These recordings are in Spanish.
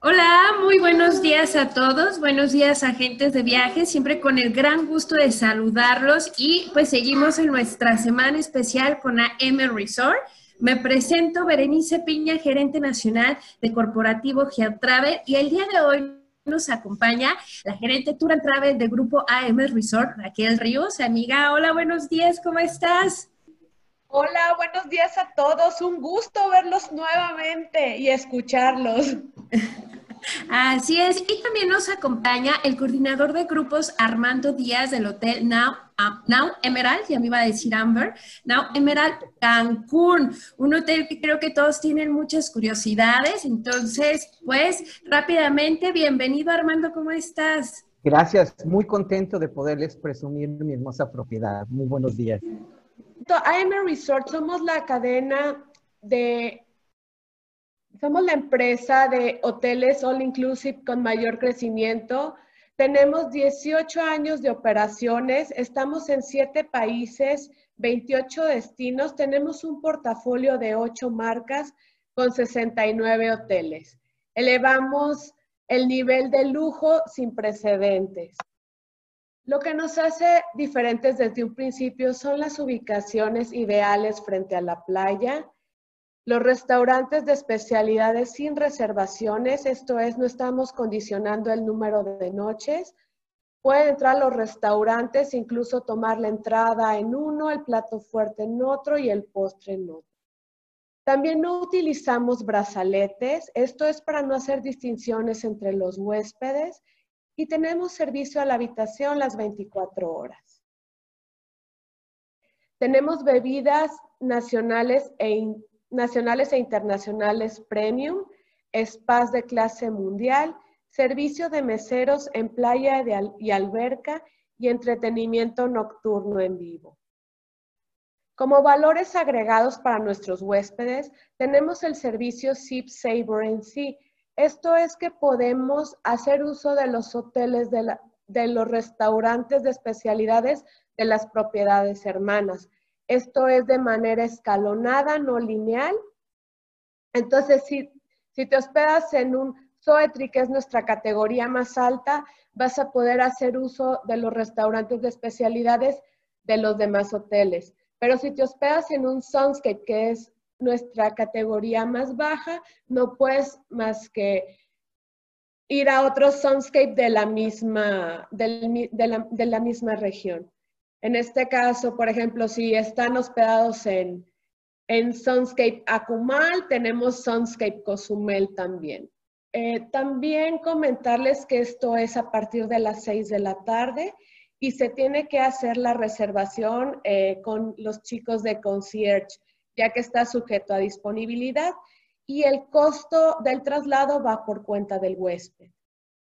Hola, muy buenos días a todos, buenos días agentes de viaje, siempre con el gran gusto de saludarlos y pues seguimos en nuestra semana especial con AM Resort. Me presento Berenice Piña, gerente nacional de Corporativo Geotravel y el día de hoy nos acompaña la gerente Tour and Travel de Grupo AM Resort, Raquel Ríos. Amiga, hola, buenos días, ¿cómo estás? Hola, buenos días a todos. Un gusto verlos nuevamente y escucharlos. Así es, y también nos acompaña el coordinador de grupos Armando Díaz del Hotel Now, ah, Now Emerald, ya me iba a decir Amber, Now Emerald Cancún, un hotel que creo que todos tienen muchas curiosidades. Entonces, pues rápidamente, bienvenido Armando, ¿cómo estás? Gracias, muy contento de poderles presumir mi hermosa propiedad. Muy buenos días. AM Resort somos la cadena de somos la empresa de hoteles all inclusive con mayor crecimiento. Tenemos 18 años de operaciones, estamos en 7 países, 28 destinos, tenemos un portafolio de 8 marcas con 69 hoteles. Elevamos el nivel de lujo sin precedentes. Lo que nos hace diferentes desde un principio son las ubicaciones ideales frente a la playa, los restaurantes de especialidades sin reservaciones, esto es, no estamos condicionando el número de noches. Pueden entrar los restaurantes, incluso tomar la entrada en uno, el plato fuerte en otro y el postre en otro. También no utilizamos brazaletes, esto es para no hacer distinciones entre los huéspedes y tenemos servicio a la habitación las 24 horas. Tenemos bebidas nacionales e nacionales e internacionales premium, spas de clase mundial, servicio de meseros en playa y alberca y entretenimiento nocturno en vivo. Como valores agregados para nuestros huéspedes, tenemos el servicio Sip Saver en sí. Esto es que podemos hacer uso de los hoteles, de, los restaurantes de especialidades de las propiedades hermanas. Esto es de manera escalonada, no lineal. Entonces, si, si te hospedas en un Zoetri, que es nuestra categoría más alta, vas a poder hacer uso de los restaurantes de especialidades de los demás hoteles. Pero si te hospedas en un Sunscape, que es nuestra categoría más baja, no puedes más que ir a otro Sunscape de la misma, de la misma región. En este caso, por ejemplo, si están hospedados en, en Sunscape Akumal, tenemos Sunscape Cozumel también. Eh, también comentarles que esto es a partir de las 6 de la tarde y se tiene que hacer la reservación eh, con los chicos de concierge, ya que está sujeto a disponibilidad y el costo del traslado va por cuenta del huésped.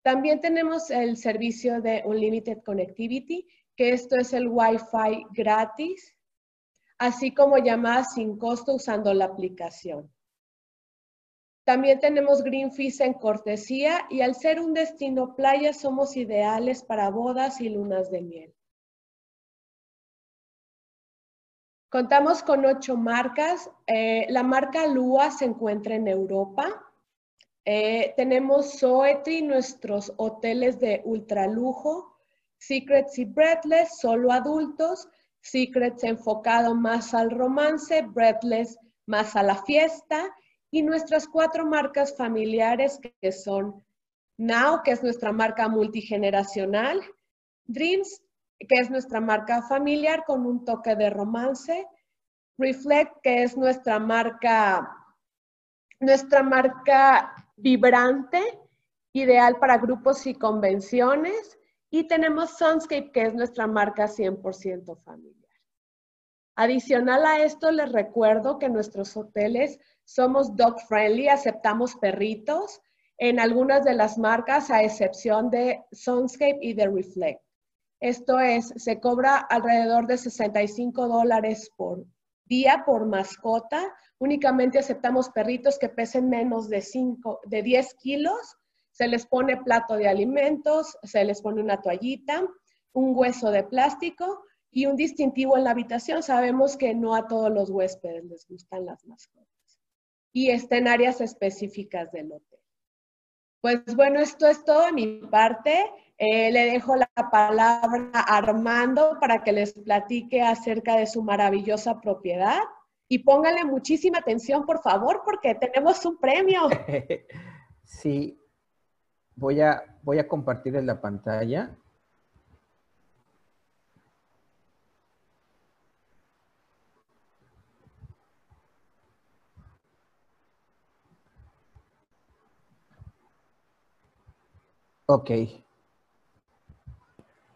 También tenemos el servicio de Unlimited Connectivity, que esto es el Wi-Fi gratis, así como llamadas sin costo usando la aplicación. También tenemos Green Fees en cortesía y al ser un destino playa somos ideales para bodas y lunas de miel. Contamos con ocho marcas. Eh, la marca Lua se encuentra en Europa. Eh, tenemos Soetri, nuestros hoteles de ultralujo. Secrets y Breathless, solo adultos. Secrets enfocado más al romance, Breathless más a la fiesta. Y nuestras cuatro marcas familiares que son Now, que es nuestra marca multigeneracional. Dreams, que es nuestra marca familiar con un toque de romance. Reflect, que es nuestra marca, nuestra marca vibrante, ideal para grupos y convenciones. Y tenemos Sunscape, que es nuestra marca 100% familiar. Adicional a esto, les recuerdo que nuestros hoteles somos dog friendly, aceptamos perritos en algunas de las marcas, a excepción de Sunscape y de Reflect. Esto es, se cobra alrededor de 65 dólares por día por mascota. Únicamente aceptamos perritos que pesen menos de, 5, de 10 kilos se les pone plato de alimentos, se les pone una toallita, un hueso de plástico y un distintivo en la habitación. Sabemos que no a todos los huéspedes les gustan las mascotas. Y está en áreas específicas del hotel. Pues bueno, esto es todo de mi parte. Eh, le dejo la palabra a Armando para que les platique acerca de su maravillosa propiedad. Y pónganle muchísima atención, por favor, porque tenemos un premio. Sí, voy a, voy a compartir la pantalla. Ok.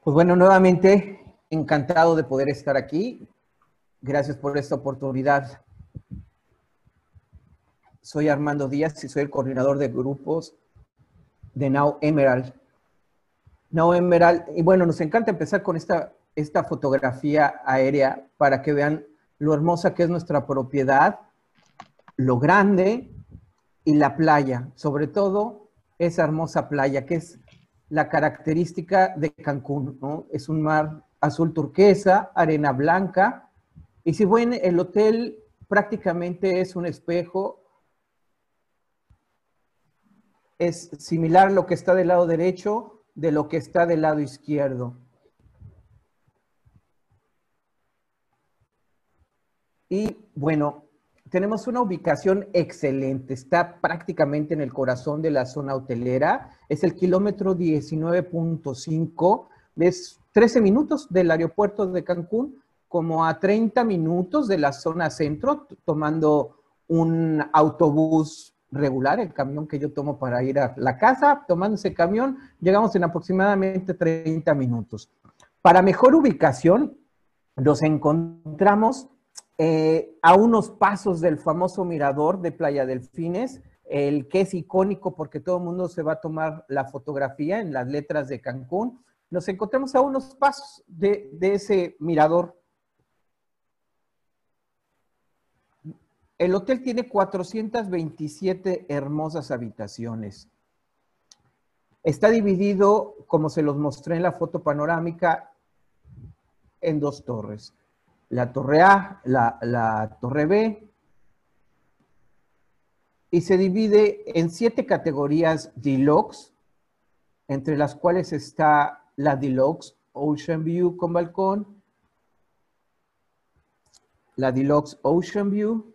Pues bueno, nuevamente encantado de poder estar aquí. Gracias por esta oportunidad. Soy Armando Díaz y soy el coordinador de grupos de Now Emerald. Now Emerald, y bueno, nos encanta empezar con esta, esta fotografía aérea para que vean lo hermosa que es nuestra propiedad, lo grande y la playa, sobre todo esa hermosa playa que es la característica de Cancún, ¿no? Es un mar azul turquesa, arena blanca, y si ven, el hotel prácticamente es un espejo, es similar a lo que está del lado derecho de lo que está del lado izquierdo. Y bueno, tenemos una ubicación excelente, está prácticamente en el corazón de la zona hotelera, es el kilómetro 19.5, es 13 minutos del aeropuerto de Cancún, como a 30 minutos de la zona centro, tomando un autobús regular, el camión que yo tomo para ir a la casa, tomando ese camión, llegamos en aproximadamente 30 minutos. Para mejor ubicación, nos encontramos eh, a unos pasos del famoso mirador de Playa Delfines, el que es icónico porque todo el mundo se va a tomar la fotografía en las letras de Cancún. Nos encontramos a unos pasos de, de ese mirador. El hotel tiene 427 hermosas habitaciones. Está dividido, como se los mostré en la foto panorámica, en dos torres la torre A, la, torre B, y se divide en siete categorías deluxe, entre las cuales está la deluxe Ocean View con balcón, la deluxe Ocean View,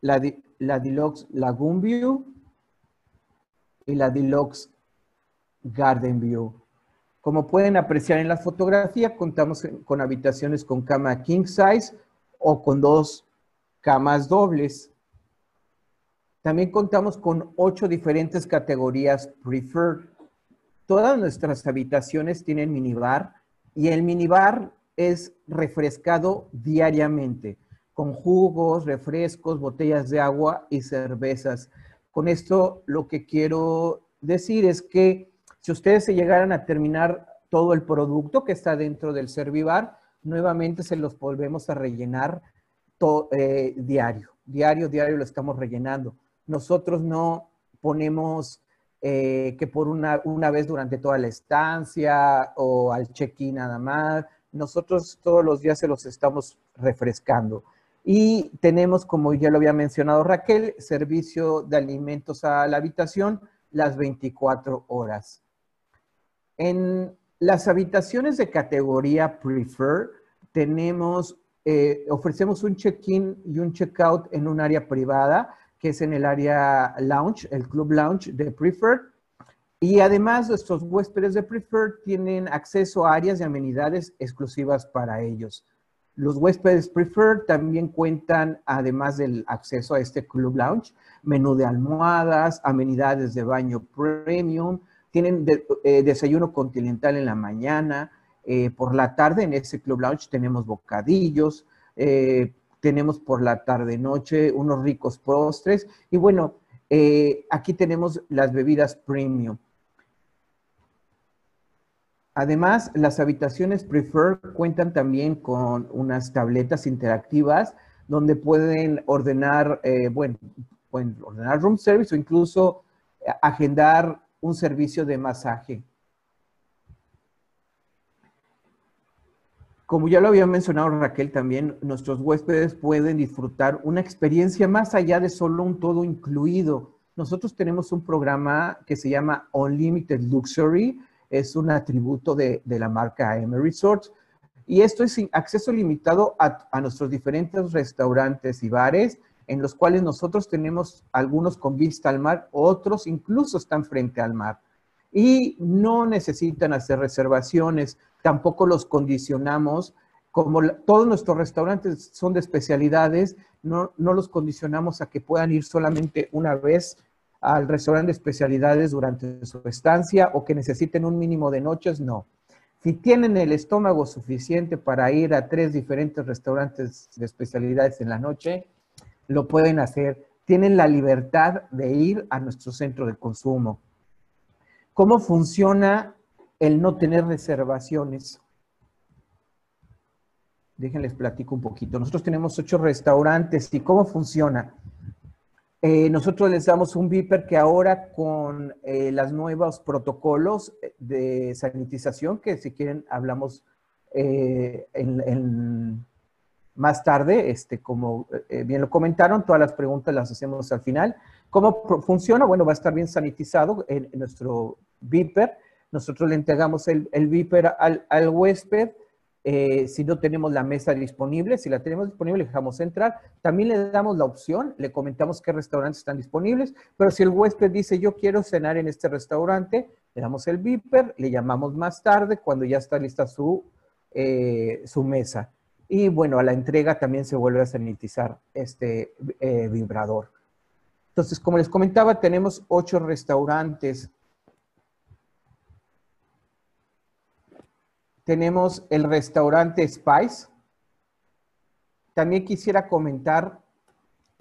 la, la deluxe Lagoon View y la deluxe Garden View. Como pueden apreciar en la fotografía, contamos con habitaciones con cama king size o con dos camas dobles. También contamos con ocho diferentes categorías preferred. Todas nuestras habitaciones tienen minibar y el minibar es refrescado diariamente con jugos, refrescos, botellas de agua y cervezas. Con esto lo que quiero decir es que si ustedes se llegaran a terminar todo el producto que está dentro del Servivar, nuevamente se los volvemos a rellenar eh, diario. Diario, diario lo estamos rellenando. Nosotros no ponemos eh, que por una, una vez durante toda la estancia o al check-in nada más. Nosotros todos los días se los estamos refrescando. Y tenemos, como ya lo había mencionado Raquel, servicio de alimentos a la habitación las 24 horas. En las habitaciones de categoría Prefer, eh, ofrecemos un check-in y un check-out en un área privada, que es en el área lounge, el club lounge de Prefer. Y además, nuestros huéspedes de Prefer tienen acceso a áreas de amenidades exclusivas para ellos. Los huéspedes Prefer también cuentan, además del acceso a este club lounge, menú de almohadas, amenidades de baño premium, tienen eh, desayuno continental en la mañana, eh, por la tarde en ese Club Lounge tenemos bocadillos, eh, tenemos por la tarde-noche unos ricos postres y bueno, aquí tenemos las bebidas premium. Además, las habitaciones Prefer cuentan también con unas tabletas interactivas donde pueden ordenar, bueno, pueden ordenar room service o incluso agendar un servicio de masaje. Como ya lo había mencionado Raquel también, nuestros huéspedes pueden disfrutar una experiencia más allá de solo un todo incluido. nosotros tenemos un programa que se llama Unlimited Luxury, es un atributo de, la marca AM Resorts, y esto es acceso limitado a, a nuestros diferentes restaurantes y bares, en los cuales nosotros tenemos algunos con vista al mar, otros incluso están frente al mar. Y no necesitan hacer reservaciones, tampoco los condicionamos como todos nuestros restaurantes son de especialidades, no, los condicionamos a que puedan ir solamente una vez al restaurante de especialidades durante su estancia o que necesiten un mínimo de noches, no. Si tienen el estómago suficiente para ir a tres diferentes restaurantes de especialidades en la noche, lo pueden hacer. Tienen la libertad de ir a nuestro centro de consumo. ¿Cómo funciona el no tener reservaciones? Déjenles platico un poquito. Nosotros tenemos ocho restaurantes y cómo funciona. Eh, nosotros les damos un viper que ahora con eh, los nuevos protocolos de sanitización, que si quieren hablamos eh, en, más tarde, este, como bien lo comentaron, todas las preguntas las hacemos al final. ¿Cómo funciona? Bueno, va a estar bien sanitizado en, nuestro viper. Nosotros le entregamos el, viper al, huésped eh, si no tenemos la mesa disponible, si la tenemos disponible, dejamos entrar. También le damos la opción, le comentamos qué restaurantes están disponibles, pero si el huésped dice yo quiero cenar en este restaurante, le damos el beeper, le llamamos más tarde cuando ya está lista su, eh, su mesa. Y bueno, a la entrega también se vuelve a sanitizar este eh, vibrador. Entonces, como les comentaba, tenemos ocho restaurantes tenemos el restaurante Spice. También quisiera comentar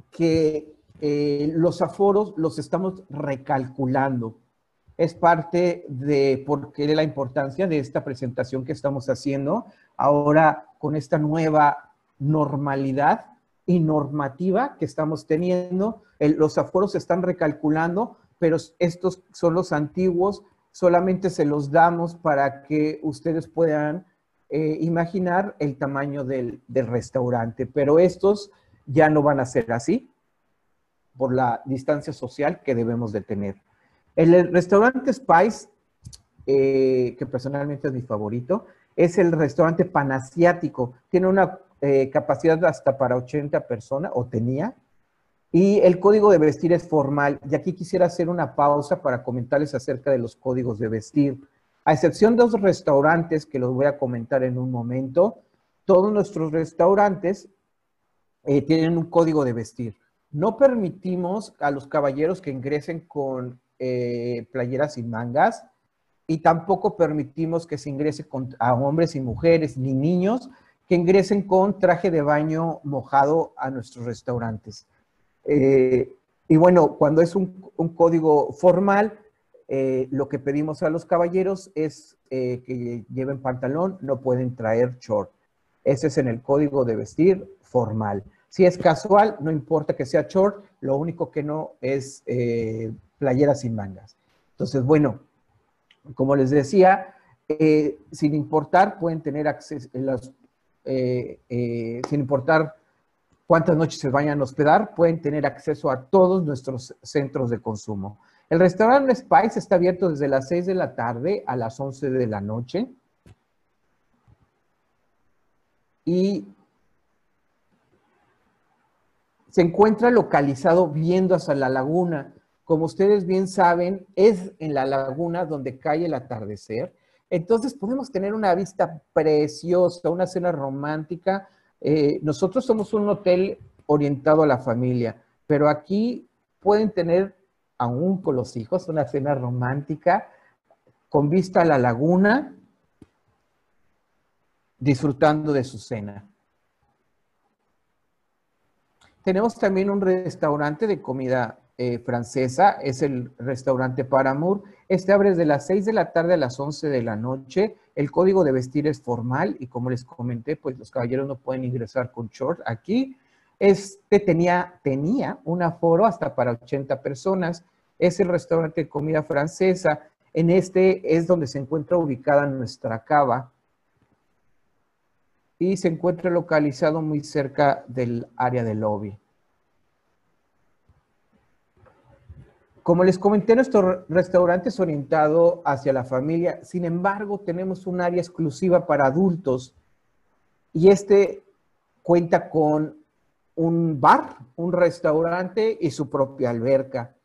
que eh, los aforos los estamos recalculando. Es parte de la importancia de esta presentación que estamos haciendo ahora con esta nueva normalidad y normativa que estamos teniendo. los aforos se están recalculando, pero estos son los antiguos solamente se los damos para que ustedes puedan eh, imaginar el tamaño del, restaurante, pero estos ya no van a ser así por la distancia social que debemos de tener. El, restaurante Spice, eh, que personalmente es mi favorito, es el restaurante panasiático. Tiene una eh, capacidad hasta para 80 personas, o tenía, y el código de vestir es formal. Y aquí quisiera hacer una pausa para comentarles acerca de los códigos de vestir. A excepción de los restaurantes, que los voy a comentar en un momento, todos nuestros restaurantes eh, tienen un código de vestir. No permitimos a los caballeros que ingresen con eh, playeras sin mangas y tampoco permitimos que se ingrese a hombres y mujeres ni niños que ingresen con traje de baño mojado a nuestros restaurantes. Eh, y bueno, cuando es un, código formal, eh, lo que pedimos a los caballeros es eh, que lleven pantalón, no pueden traer short. Ese es en el código de vestir formal. Si es casual, no importa que sea short, lo único que no es playera sin mangas. Entonces, bueno, como les decía, sin importar, pueden tener acceso, sin importar cuántas noches se vayan a hospedar, pueden tener acceso a todos nuestros centros de consumo. El restaurante Spice está abierto desde las 6 de la tarde a las 11 de la noche. Y se encuentra localizado viendo hacia la laguna. Como ustedes bien saben, es en la laguna donde cae el atardecer. Entonces podemos tener una vista preciosa, una cena romántica eh, nosotros somos un hotel orientado a la familia, pero aquí pueden tener, aún con los hijos, una cena romántica con vista a la laguna, disfrutando de su cena. Tenemos también un restaurante de comida eh, francesa, es el restaurante Paramour. Este abre desde las 6 de la tarde a las 11 de la noche. El código de vestir es formal y como les comenté, pues los caballeros no pueden ingresar con short aquí. Este tenía, tenía un aforo hasta para 80 personas. Es el restaurante de comida francesa. En este es donde se encuentra ubicada nuestra cava y se encuentra localizado muy cerca del área del lobby. Como les comenté, nuestro restaurante es orientado hacia la familia. Sin embargo, tenemos un área exclusiva para adultos y este cuenta con un bar, un restaurante y su propia alberca.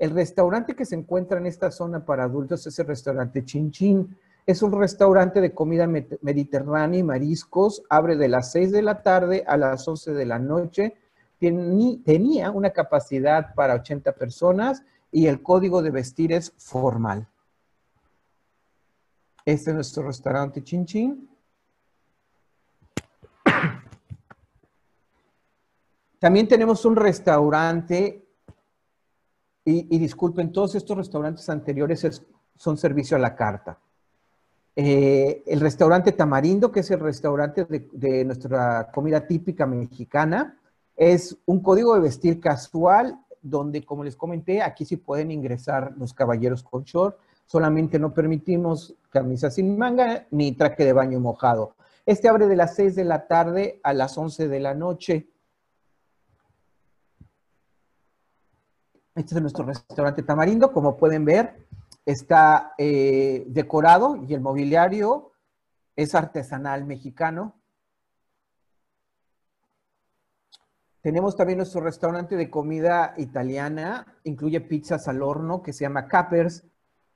El restaurante que se encuentra en esta zona para adultos es el restaurante Chin Chin. Es un restaurante de comida mediterránea y mariscos. Abre de las 6 de la tarde a las 11 de la noche. Tenía una capacidad para 80 personas y el código de vestir es formal. Este es nuestro restaurante Chin Chin. También tenemos un restaurante y, disculpen, todos estos restaurantes anteriores son servicio a la carta. Eh, el restaurante Tamarindo, que es el restaurante de, nuestra comida típica mexicana, es un código de vestir casual donde, como les comenté, aquí sí pueden ingresar los caballeros con short, solamente no permitimos camisa sin manga ni traje de baño mojado. Este abre de las 6 de la tarde a las 11 de la noche. Este es nuestro restaurante Tamarindo. Como pueden ver, está eh, decorado y el mobiliario es artesanal mexicano. Tenemos también nuestro restaurante de comida italiana, incluye pizzas al horno que se llama Cappers.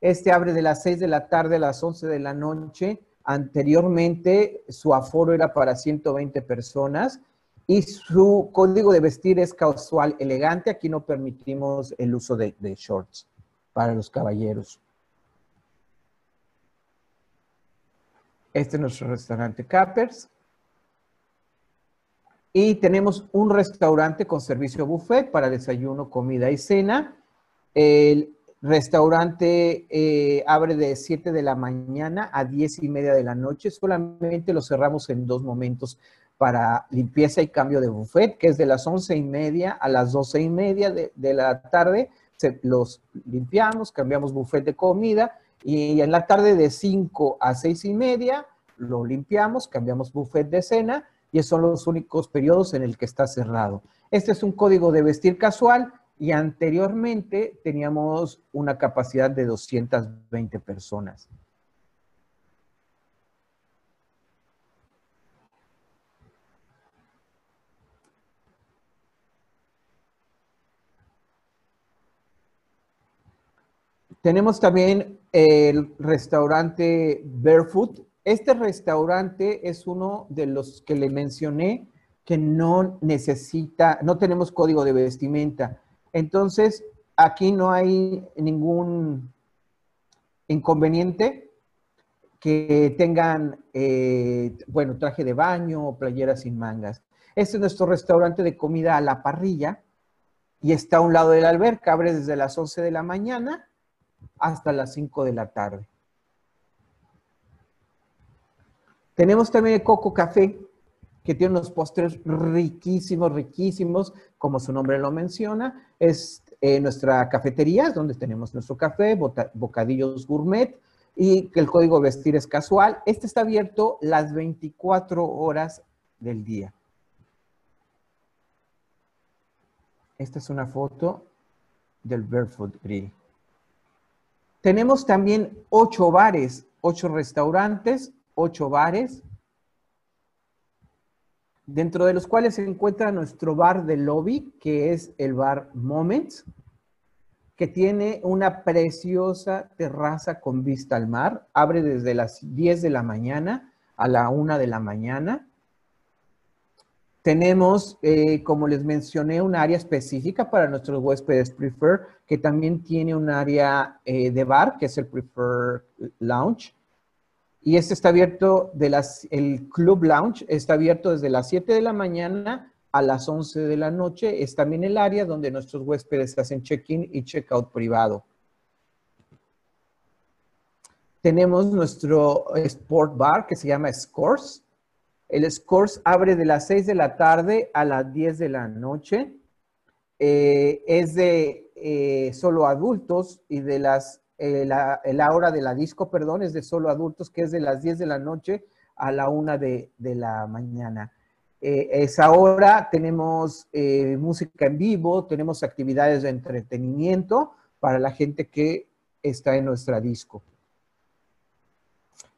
Este abre de las 6 de la tarde a las 11 de la noche. Anteriormente su aforo era para 120 personas y su código de vestir es casual elegante. Aquí no permitimos el uso de, shorts para los caballeros. Este es nuestro restaurante Cappers. Y tenemos un restaurante con servicio buffet para desayuno, comida y cena. El restaurante eh, abre de 7 de la mañana a 10 y media de la noche. Solamente lo cerramos en dos momentos para limpieza y cambio de buffet, que es de las once y media a las doce y media de, la tarde. los limpiamos, cambiamos buffet de comida y en la tarde de 5 a seis y media lo limpiamos, cambiamos buffet de cena y son los únicos periodos en el que está cerrado. Este es un código de vestir casual y anteriormente teníamos una capacidad de 220 personas. Tenemos también el restaurante Barefoot. Este restaurante es uno de los que le mencioné que no necesita, no tenemos código de vestimenta. Entonces, aquí no hay ningún inconveniente que tengan, eh, bueno, traje de baño o playera sin mangas. Este es nuestro restaurante de comida a la parrilla y está a un lado de la alberca, abre desde las 11 de la mañana hasta las 5 de la tarde. Tenemos también Coco Café, que tiene unos postres riquísimos, riquísimos, como su nombre lo menciona. Es eh, nuestra cafetería, donde tenemos nuestro café, bocadillos gourmet, y que el código vestir es casual. Este está abierto las 24 horas del día. Esta es una foto del Barefoot Grill. Tenemos también ocho bares, ocho restaurantes, ocho bares, dentro de los cuales se encuentra nuestro bar de lobby, que es el bar Moments, que tiene una preciosa terraza con vista al mar. Abre desde las 10 de la mañana a la 1 de la mañana. Tenemos, eh, como les mencioné, un área específica para nuestros huéspedes Prefer, que también tiene un área eh, de bar, que es el Prefer Lounge. Y este está abierto, de las, el Club Lounge está abierto desde las 7 de la mañana a las 11 de la noche. Es también el área donde nuestros huéspedes hacen check-in y check-out privado. Tenemos nuestro Sport Bar que se llama Scores el Scores abre de las 6 de la tarde a las 10 de la noche. Eh, es de eh, solo adultos y de las, eh, la, hora de la disco, perdón, es de solo adultos, que es de las 10 de la noche a la 1 de, de la mañana. esa hora tenemos música en vivo, tenemos actividades de entretenimiento, para la gente que está en nuestra disco.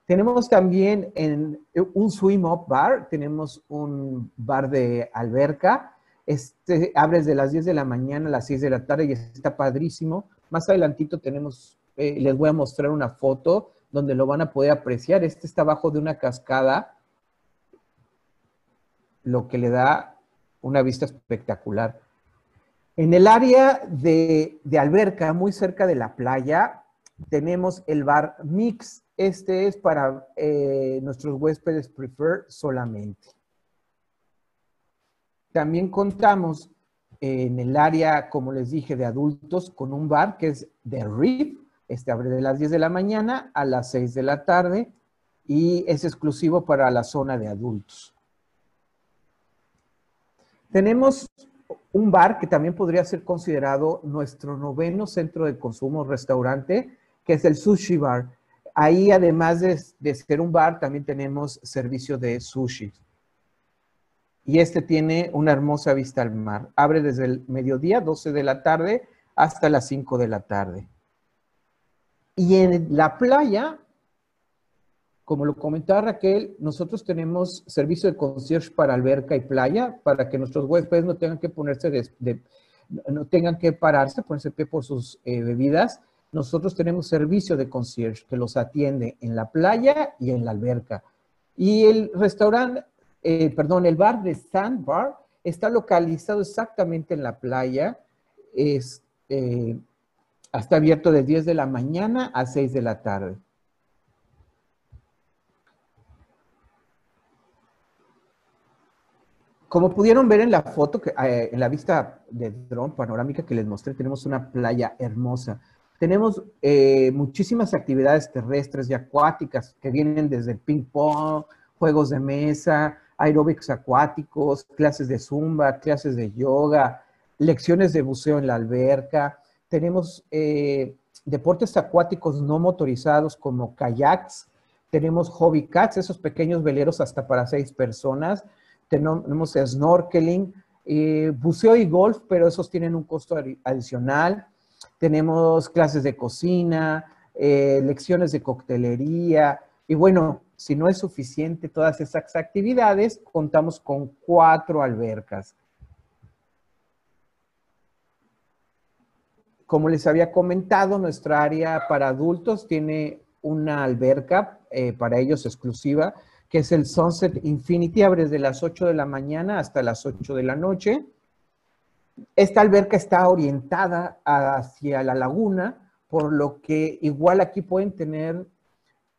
Tenemos también en un swim up bar, tenemos un bar de alberca. Este abre desde las 10 de la mañana a las 6 de la tarde y está padrísimo. Más adelantito tenemos, eh, les voy a mostrar una foto donde lo van a poder apreciar. Este está abajo de una cascada, lo que le da una vista espectacular. En el área de, alberca, muy cerca de la playa, tenemos el bar Mix. Este es para eh, nuestros huéspedes prefer solamente. También contamos en el área, como les dije, de adultos con un bar que es The Reef. Este abre de las 10 de la mañana a las 6 de la tarde y es exclusivo para la zona de adultos. Tenemos un bar que también podría ser considerado nuestro noveno centro de consumo restaurante, que es el Sushi Bar. Ahí, además de, ser un bar, también tenemos servicio de sushi. Y este tiene una hermosa vista al mar. Abre desde el mediodía, 12 de la tarde, hasta las 5 de la tarde. Y en la playa, como lo comentaba Raquel, nosotros tenemos servicio de concierge para alberca y playa, para que nuestros huéspedes no tengan que ponerse de, no tengan que pararse, ponerse pie por sus eh, bebidas nosotros tenemos servicio de concierge que los atiende en la playa y en la alberca. Y el restaurante, eh, perdón, el bar de Sandbar está localizado exactamente en la playa. Es, eh, está abierto de 10 de la mañana a 6 de la tarde. Como pudieron ver en la foto, que, eh, en la vista de dron panorámica que les mostré, tenemos una playa hermosa. Tenemos eh, muchísimas actividades terrestres y acuáticas que vienen desde ping pong, juegos de mesa, aeróbicos acuáticos, clases de zumba, clases de yoga, lecciones de buceo en la alberca. Tenemos eh, deportes acuáticos no motorizados como kayaks. Tenemos hobby cats, esos pequeños veleros hasta para seis personas. Tenemos snorkeling, eh, buceo y golf, pero esos tienen un costo adicional tenemos clases de cocina, eh, lecciones de coctelería, y bueno, si no es suficiente todas esas actividades, contamos con cuatro albercas. Como les había comentado, nuestra área para adultos tiene una alberca eh, para ellos exclusiva, que es el Sunset Infinity, abre desde las 8 de la mañana hasta las 8 de la noche. Esta alberca está orientada hacia la laguna, por lo que igual aquí pueden tener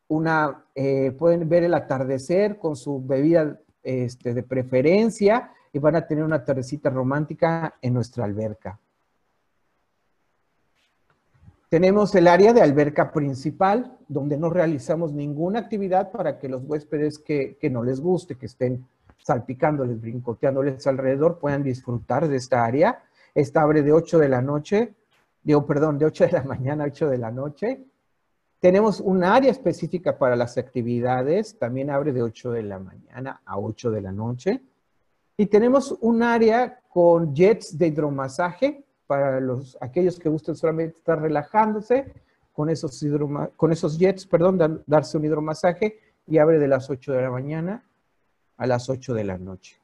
una, eh, pueden ver el atardecer con su bebida este, de preferencia y van a tener una tardecita romántica en nuestra alberca. Tenemos el área de alberca principal, donde no realizamos ninguna actividad para que los huéspedes que, que no les guste, que estén salpicándoles, brincoteándoles alrededor, puedan disfrutar de esta área. Esta abre de 8 de la noche, digo, perdón, de 8 de la mañana a 8 de la noche. Tenemos un área específica para las actividades, también abre de 8 de la mañana a 8 de la noche. Y tenemos un área con jets de hidromasaje para los, aquellos que gusten solamente estar relajándose con esos, con esos jets, perdón, darse un hidromasaje y abre de las 8 de la mañana a las 8 de la noche.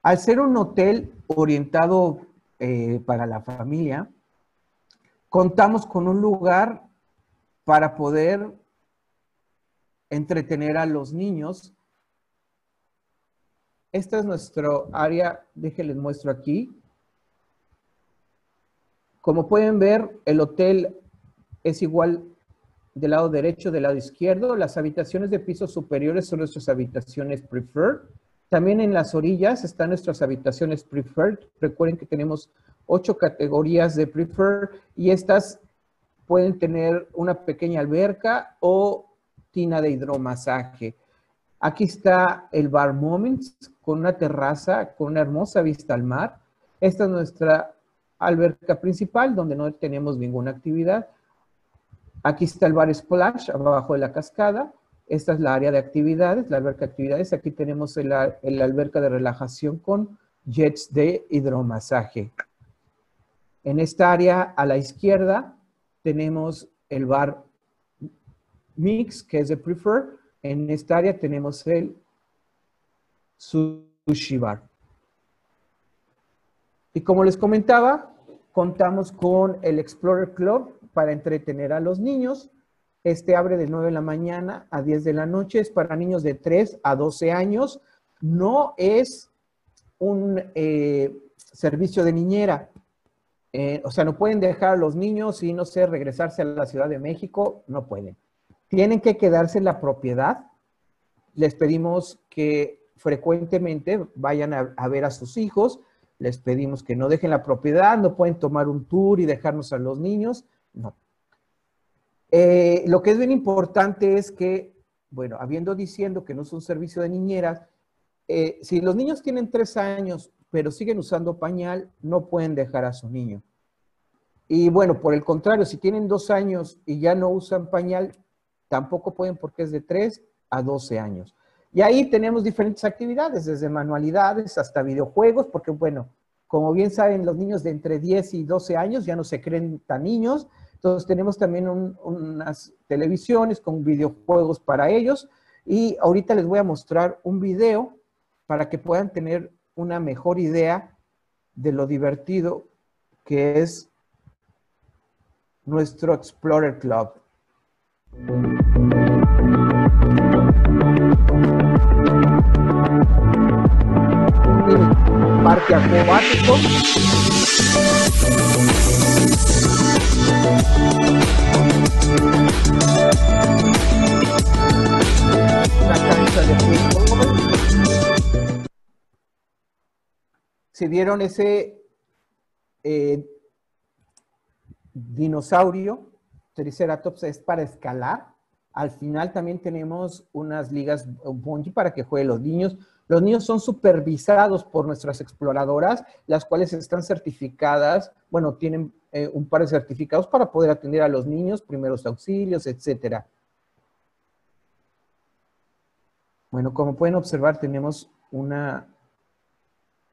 Al ser un hotel orientado eh, para la familia, contamos con un lugar para poder entretener a los niños. Esta es nuestro área, déjenles muestro aquí. Como pueden ver, el hotel es igual del lado derecho, del lado izquierdo. Las habitaciones de pisos superiores son nuestras habitaciones preferred. También en las orillas están nuestras habitaciones preferred. Recuerden que tenemos ocho categorías de preferred y estas pueden tener una pequeña alberca o tina de hidromasaje. Aquí está el Bar Moments con una terraza con una hermosa vista al mar. Esta es nuestra alberca principal donde no tenemos ninguna actividad. Aquí está el bar Splash, abajo de la cascada. Esta es la área de actividades, la alberca de actividades. Aquí tenemos el, el alberca de relajación con jets de hidromasaje. En esta área a la izquierda tenemos el bar mix, que es de prefer. En esta área tenemos el sushi bar. Y como les comentaba, contamos con el Explorer Club para entretener a los niños. Este abre de 9 de la mañana a 10 de la noche, es para niños de 3 a 12 años. No es un eh, servicio de niñera. Eh, o sea, no pueden dejar a los niños y, no sé, regresarse a la Ciudad de México, no pueden. Tienen que quedarse en la propiedad. Les pedimos que frecuentemente vayan a ver a sus hijos les pedimos que no dejen la propiedad, no pueden tomar un tour y dejarnos a los niños, no. Eh, lo que es bien importante es que, bueno, habiendo diciendo que no es un servicio de niñeras, eh, si los niños tienen tres años, pero siguen usando pañal, no pueden dejar a su niño. Y bueno, por el contrario, si tienen dos años y ya no usan pañal, tampoco pueden porque es de tres a doce años. Y ahí tenemos diferentes actividades, desde manualidades hasta videojuegos, porque bueno, como bien saben, los niños de entre 10 y 12 años ya no se creen tan niños. Entonces tenemos también unas televisiones con videojuegos para ellos. Y ahorita les voy a mostrar un video para que puedan tener una mejor idea de lo divertido que es nuestro Explorer Club. Parque acuático. Si vieron ese eh, dinosaurio, Triceratops es para escalar. Al final también tenemos unas ligas bungee para que jueguen los niños. Los niños son supervisados por nuestras exploradoras, las cuales están certificadas, bueno, tienen eh, un par de certificados para poder atender a los niños, primeros auxilios, etcétera. Bueno, como pueden observar, tenemos una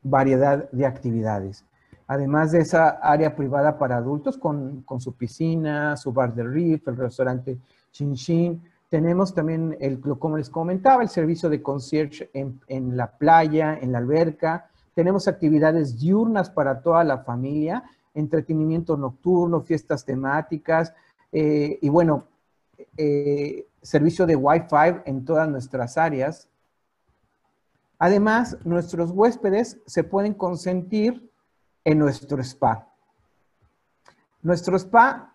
variedad de actividades. Además de esa área privada para adultos con, con su piscina, su bar de riff, el restaurante Chin Chin, tenemos también, el, como les comentaba, el servicio de concierge en, la playa, en la alberca. Tenemos actividades diurnas para toda la familia, entretenimiento nocturno, fiestas temáticas eh, y bueno, eh, servicio de Wi-Fi en todas nuestras áreas. Además, nuestros huéspedes se pueden consentir en nuestro spa. Nuestro spa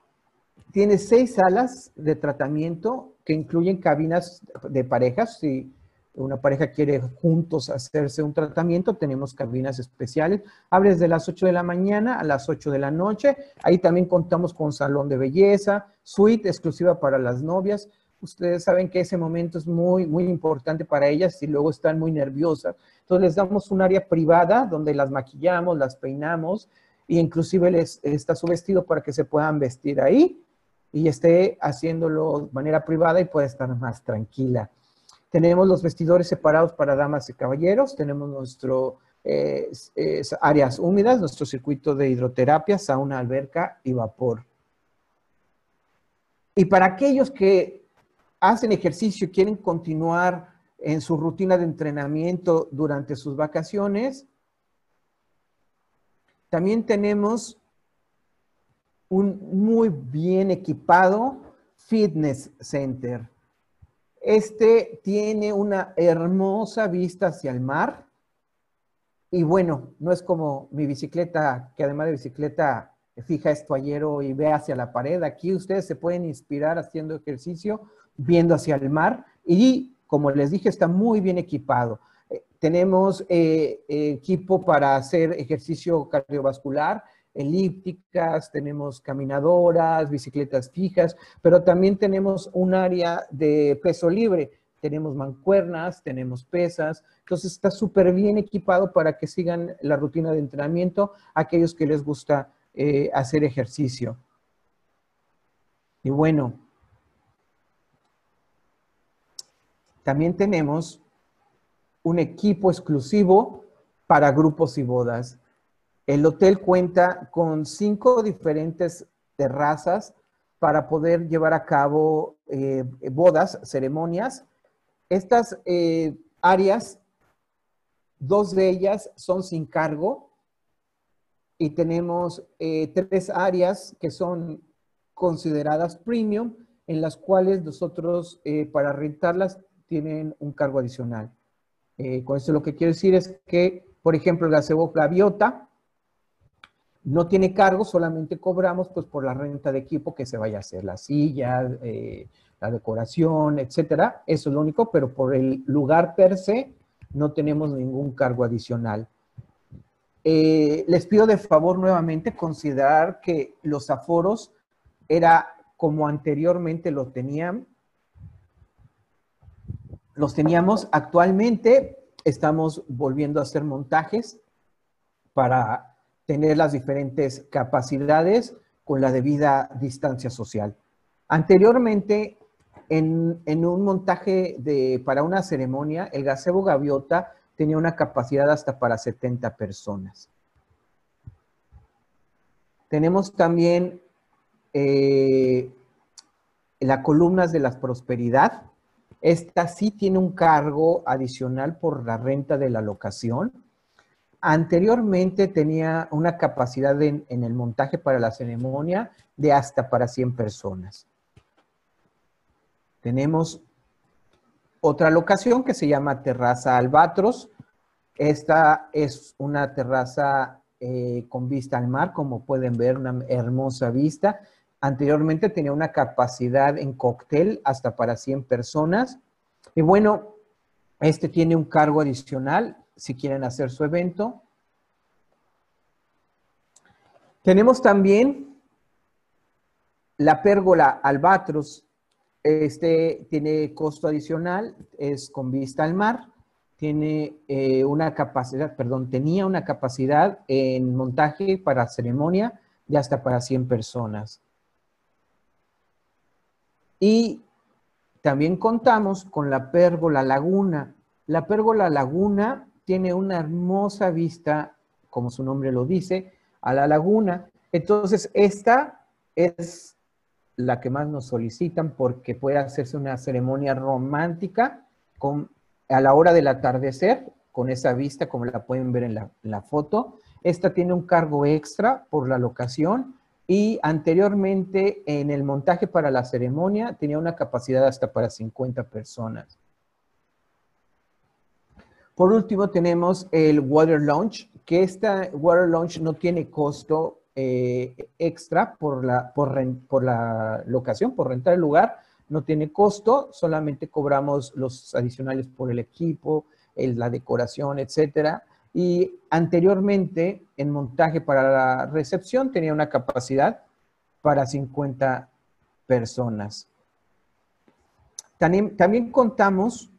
tiene seis salas de tratamiento que incluyen cabinas de parejas. Si una pareja quiere juntos hacerse un tratamiento, tenemos cabinas especiales. Abre desde las 8 de la mañana a las 8 de la noche. Ahí también contamos con salón de belleza, suite exclusiva para las novias. Ustedes saben que ese momento es muy, muy importante para ellas y luego están muy nerviosas. Entonces les damos un área privada donde las maquillamos, las peinamos e inclusive les está su vestido para que se puedan vestir ahí y esté haciéndolo de manera privada y pueda estar más tranquila. Tenemos los vestidores separados para damas y caballeros, tenemos nuestro eh, áreas húmedas, nuestro circuito de hidroterapia, sauna, alberca y vapor. Y para aquellos que hacen ejercicio quieren continuar en su rutina de entrenamiento durante sus vacaciones, también tenemos un muy bien equipado fitness center. Este tiene una hermosa vista hacia el mar. Y bueno, no es como mi bicicleta, que además de bicicleta fija estuallero y ve hacia la pared. Aquí ustedes se pueden inspirar haciendo ejercicio, viendo hacia el mar. Y como les dije, está muy bien equipado. Eh, tenemos eh, equipo para hacer ejercicio cardiovascular elípticas, tenemos caminadoras, bicicletas fijas, pero también tenemos un área de peso libre. Tenemos mancuernas, tenemos pesas, entonces está súper bien equipado para que sigan la rutina de entrenamiento aquellos que les gusta eh, hacer ejercicio. Y bueno, también tenemos un equipo exclusivo para grupos y bodas. El hotel cuenta con cinco diferentes terrazas para poder llevar a cabo eh, bodas, ceremonias. Estas eh, áreas, dos de ellas son sin cargo y tenemos eh, tres áreas que son consideradas premium, en las cuales nosotros para rentarlas tienen un cargo adicional. con esto lo que quiero decir es que, por ejemplo, el gazebo Gaviota, no tiene cargo, solamente cobramos pues por la renta de equipo que se vaya a hacer, la silla, eh, la decoración, etcétera. Eso es lo único, pero por el lugar per se no tenemos ningún cargo adicional. Eh, les pido de favor nuevamente considerar que los aforos era como anteriormente lo tenían, los teníamos actualmente, estamos volviendo a hacer montajes para tener las diferentes capacidades con la debida distancia social. Anteriormente, en, un montaje de, para una ceremonia, el gazebo gaviota tenía una capacidad hasta para 70 personas. Tenemos también eh, las columnas de la prosperidad. Esta sí tiene un cargo adicional por la renta de la locación Anteriormente tenía una capacidad en, el montaje para la ceremonia de hasta para 100 personas. Tenemos otra locación que se llama Terraza Albatros. Esta es una terraza eh, con vista al mar, como pueden ver, una hermosa vista. Anteriormente tenía una capacidad en cóctel hasta para 100 personas. Y bueno, este tiene un cargo adicional si quieren hacer su evento. Tenemos también la pérgola albatros. Este tiene costo adicional, es con vista al mar. Tiene eh, una capacidad, perdón, tenía una capacidad en montaje para ceremonia de hasta para 100 personas. Y también contamos con la pérgola laguna. La pérgola laguna tiene una hermosa vista, como su nombre lo dice, a la laguna. Entonces, esta es la que más nos solicitan porque puede hacerse una ceremonia romántica a la hora del atardecer, con esa vista, como la pueden ver en la foto. Esta tiene un cargo extra por la locación y anteriormente en el montaje para la ceremonia tenía una capacidad hasta para 50 personas. Por último, tenemos el Water Launch, que esta Water Launch no tiene costo eh, extra por la, por, por la locación, por rentar el lugar, no tiene costo, solamente cobramos los adicionales por el equipo, la decoración, etcétera. Y anteriormente, en montaje para la recepción, tenía una capacidad para 50 personas. También, también contamos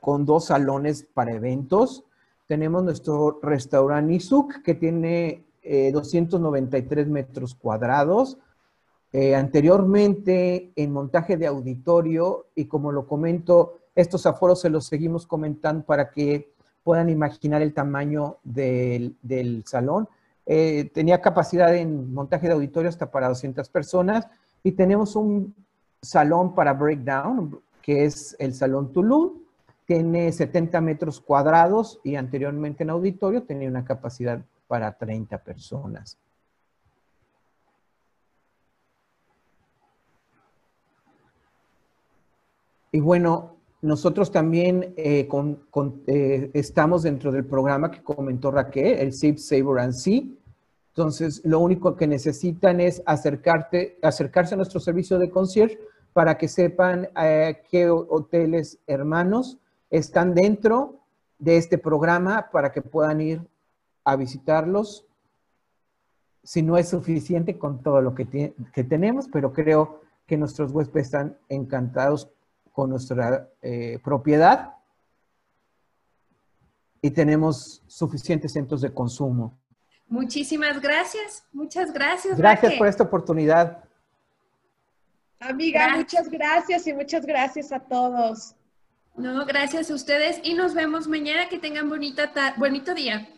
con dos salones para eventos. Tenemos nuestro restaurante Isuk, que tiene 293 eh, metros cuadrados. Eh, anteriormente en montaje de auditorio y como lo comento, estos aforos se los seguimos comentando para que puedan imaginar el tamaño del, salón. Eh, tenía capacidad en montaje de auditorio hasta para 200 personas y tenemos un salón para breakdown, que es el Salón Tulum, tiene 70 metros cuadrados y anteriormente en auditorio tenía una capacidad para 30 personas. Y bueno, nosotros también eh, eh, estamos dentro del programa que comentó Raquel, el SIP Saver and Sea. Entonces, lo único que necesitan es acercarte, acercarse a nuestro servicio de concierge para que sepan eh, qué hoteles hermanos están dentro de este programa para que puedan ir a visitarlos. Si no es suficiente con todo lo que, tenemos, pero creo que nuestros huéspedes están encantados con nuestra eh, propiedad y tenemos suficientes centros de consumo. Muchísimas gracias, muchas gracias. Gracias por esta oportunidad. Amiga, muchas gracias y muchas gracias a todos. No, gracias a ustedes y nos vemos mañana. Que tengan bonita bonito día.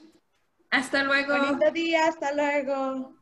Hasta luego. Bonito día, hasta luego.